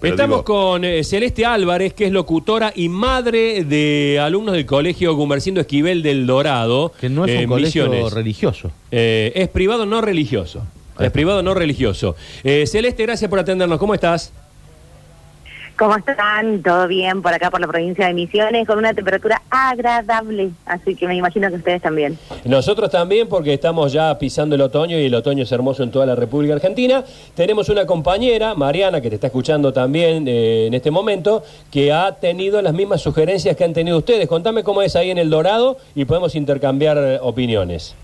Pero Estamos digo- con eh, Celeste Álvarez, que es locutora y madre de alumnos del Colegio Gumercindo Esquivel del Dorado. Que no es eh, un colegio Misiones. religioso. Eh, es privado no religioso. Es privado no religioso. Eh, Celeste, gracias por atendernos. ¿Cómo estás? ¿Cómo están? ¿Todo bien por acá por la provincia de Misiones con una temperatura agradable? Así que me imagino que ustedes también. Nosotros también, porque estamos ya pisando el otoño y el otoño es hermoso en toda la República Argentina. Tenemos una compañera, Mariana, que te está escuchando también eh, en este momento, que ha tenido las mismas sugerencias que han tenido ustedes. Contame cómo es ahí en el Dorado y podemos intercambiar eh, opiniones.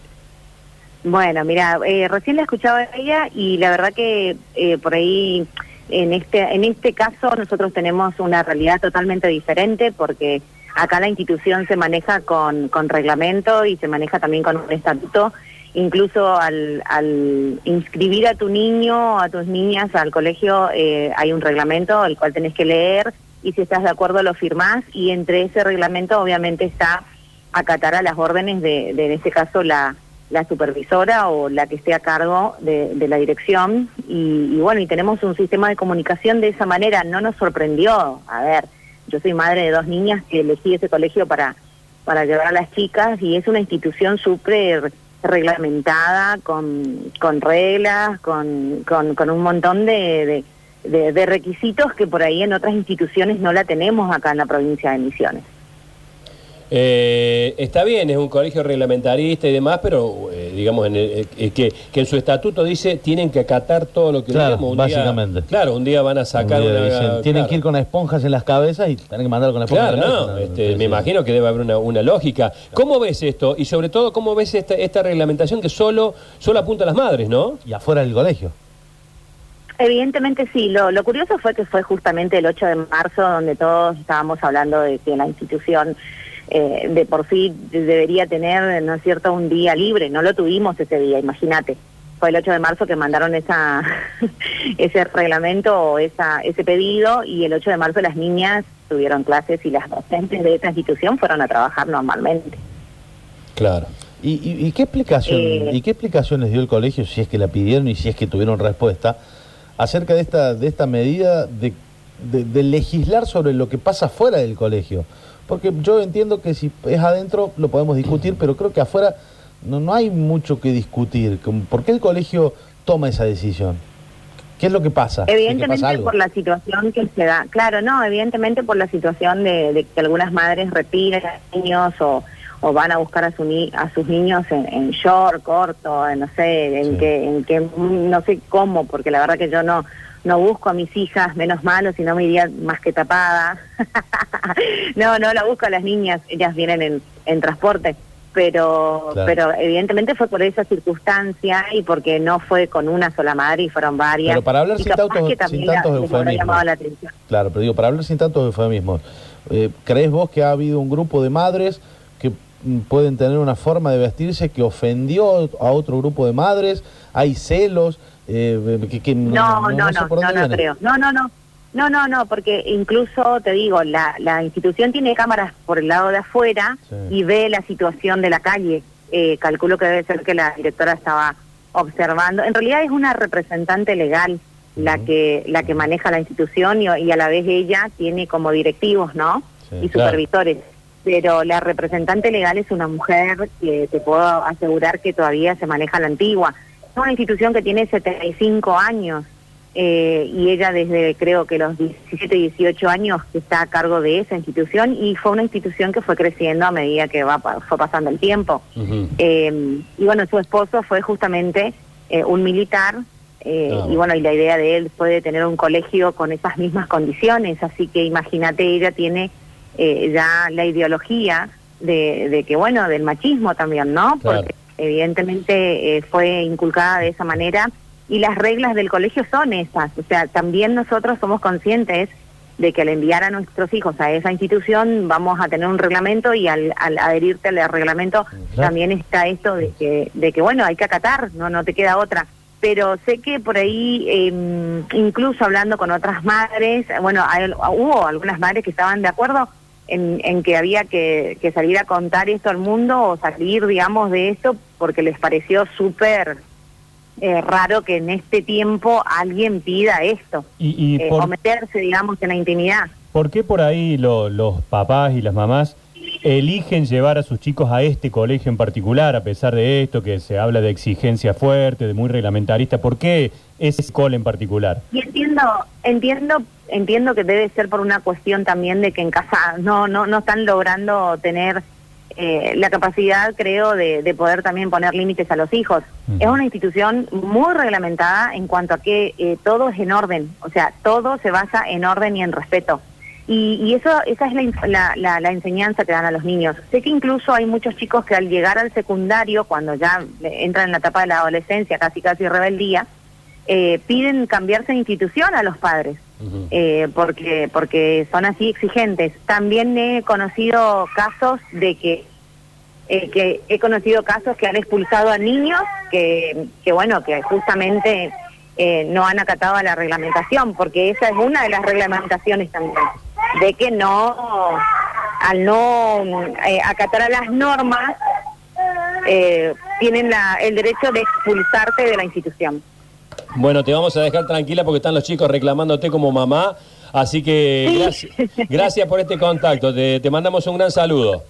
Bueno, mira, eh, recién la escuchaba a ella y la verdad que eh, por ahí en este en este caso nosotros tenemos una realidad totalmente diferente porque acá la institución se maneja con, con reglamento y se maneja también con un estatuto. Incluso al, al inscribir a tu niño o a tus niñas al colegio eh, hay un reglamento el cual tenés que leer y si estás de acuerdo lo firmás y entre ese reglamento obviamente está acatar a las órdenes de, de en este caso la, la supervisora o la que esté a cargo de, la dirección. Y, bueno y tenemos un sistema de comunicación de esa manera. No nos sorprendió. A ver yo soy madre de dos niñas que elegí ese colegio para para llevar a las chicas y es una institución súper reglamentada con, con reglas con, con, un montón de- de requisitos que por ahí en otras instituciones no la tenemos acá en la provincia de Misiones Eh, está bien, es un colegio reglamentarista y demás, pero eh, digamos en el- eh, que, que en su estatuto dice tienen que acatar todo lo que Claro, leemos. Un día- básicamente. claro, un día van a sacar Un día una. dicen, tienen claro. que ir con esponjas en las cabezas y tienen que mandarlo con esponjas Claro, en la no, este, me sí. imagino que debe haber una, una lógica. ¿Cómo ves esto? Y sobre todo, ¿cómo ves esta, esta reglamentación que solo, solo apunta a las madres, no? Y afuera del colegio. Evidentemente sí, lo, lo curioso fue que fue justamente el 8 de marzo donde todos estábamos hablando de que la institución eh, de por sí debería tener, ¿no es cierto?, un día libre. No lo tuvimos ese día, imagínate. Fue el 8 de marzo que mandaron esa ese reglamento o esa, ese pedido y el 8 de marzo las niñas tuvieron clases y las docentes de esa institución fueron a trabajar normalmente. Claro. ¿Y, y- y qué explicación Eh. y qué explicaciones dio el colegio si es que la pidieron y si es que tuvieron respuesta acerca de esta de esta medida de, de- de legislar sobre lo que pasa fuera del colegio? Porque yo entiendo que si es adentro lo podemos discutir, pero creo que afuera no, no hay mucho que discutir. ¿Por qué el colegio toma esa decisión? ¿Qué es lo que pasa? ¿Es que pasa Evidentemente por la situación que se da, claro, no, evidentemente por la situación de, de que algunas madres retiran a niños o, o van a buscar a, su ni- a sus niños en, en short, corto, en no sé, en Sí. que, en que no sé cómo, porque la verdad que yo no no busco a mis hijas menos malo, si no me iría más que tapada. no, no la busco a las niñas, ellas vienen en, en transporte. Pero, Claro. pero evidentemente fue por esa circunstancia y porque no fue con una sola madre y fueron varias. Pero para hablar sin tantos- sin la- eufemismos. la. Claro, pero digo, para hablar sin tantos eufemismos, eh, ¿crees vos que ha habido un grupo de madres pueden tener una forma de vestirse que ofendió a otro grupo de madres? ¿Hay celos? Eh, que, que No, no, no, no, no, dónde viene. creo. No, no, no. No, no, no, porque incluso te digo, la, la institución tiene cámaras por el lado de afuera Sí. y ve la situación de la calle. Eh, calculo que debe ser que la directora estaba observando. En realidad es una representante legal la Ujú. que la que maneja la institución y, y a la vez ella tiene como directivos, ¿no? Sí, y claro. Pero la representante legal es una mujer que te puedo asegurar que todavía se maneja la antigua. Es una institución que tiene 75 años eh, y ella desde creo que los 17, 18 años que está a cargo de esa institución y fue una institución que fue creciendo a medida que va, fue pasando el tiempo. Eh, y bueno, su esposo fue justamente eh, un militar. eh, y bueno, y la idea de él fue de tener un colegio con esas mismas condiciones, así que imagínate, ella tiene eh, ya la ideología de, de que, bueno, del machismo también, ¿no? Claro. Porque evidentemente eh, fue inculcada de esa manera y las reglas del colegio son esas, o sea, también nosotros somos conscientes de que al enviar a nuestros hijos a esa institución vamos a tener un reglamento y al, al adherirte al reglamento también está esto de que, de que bueno, hay que acatar, no, no te queda otra. Pero sé que por ahí, eh, incluso hablando con otras madres, bueno, hay- hubo algunas madres que estaban de acuerdo en, en que había que, que salir a contar esto al mundo o salir, digamos, de esto porque les pareció súper eh, raro que en este tiempo alguien pida esto Y, y eh, por, o meterse, digamos, en la intimidad. ¿por qué por ahí lo- los papás y las mamás eligen llevar a sus chicos a este colegio en particular, a pesar de esto, que se habla de exigencia fuerte, de muy reglamentarista? ¿Por qué ese cole en particular? Y entiendo, entiendo, entiendo que debe ser por una cuestión también de que en casa no, no, no están logrando tener eh, la capacidad, creo, de, de poder también poner límites a los hijos. Es una institución muy reglamentada en cuanto a que eh, todo es en orden, o sea, todo se basa en orden y en respeto. Y, y eso, esa es la, la, la- la enseñanza que dan a los niños. Sé que incluso hay muchos chicos que al llegar al secundario, cuando ya entran en la etapa de la adolescencia, casi casi rebeldía, eh, piden cambiarse de institución a los padres eh, porque porque son así exigentes. También he conocido casos de que eh, que he conocido casos que han expulsado a niños que, que bueno que justamente eh, no han acatado a la reglamentación porque esa es una de las reglamentaciones también de que no al no eh, acatar a las normas eh, tienen la, el derecho de expulsarte de la institución. Bueno, te vamos a dejar tranquila porque están los chicos reclamándote como mamá. Así que Sí. gracias, gracias por este contacto. Te, te mandamos un gran saludo.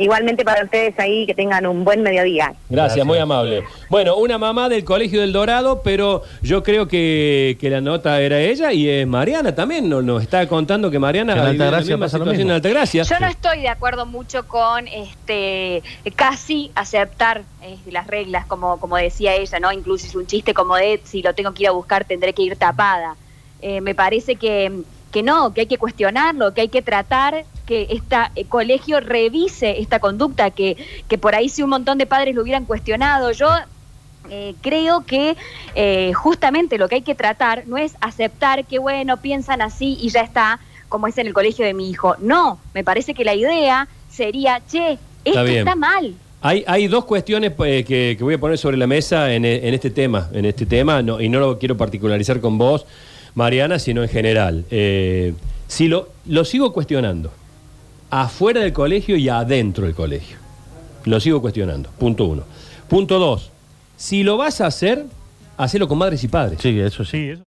Igualmente para ustedes ahí que tengan un buen mediodía. Gracias, Gracias. muy amable. Bueno, una mamá del Colegio del Dorado, pero yo creo que, que la nota era ella y es Mariana también. Nos, nos está contando que Mariana En vive la Altagracia misma pasa lo situación mismo. en Altagracia. Yo no estoy de acuerdo mucho con este casi aceptar eh, las reglas, como, como decía ella, ¿no? Incluso es un chiste como de si lo tengo que ir a buscar tendré que ir tapada. Eh, me parece que, que no, que hay que cuestionarlo, que hay que tratar que este colegio revise esta conducta, que, que por ahí si un montón de padres lo hubieran cuestionado. Yo eh, creo que eh, justamente lo que hay que tratar no es aceptar que, bueno, piensan así y ya está, como es en el colegio de mi hijo. No, me parece que la idea sería, che, esto está mal. Hay, hay dos cuestiones eh, que, que voy a poner sobre la mesa en, e- en este tema, en este tema, no, y no lo quiero particularizar con vos, Mariana, sino en general. Si lo, lo sigo cuestionando, afuera del colegio y adentro del colegio. Lo sigo cuestionando, punto uno. Punto dos, si lo vas a hacer, hacelo con madres y padres. Sí, eso sí. Sí, eso.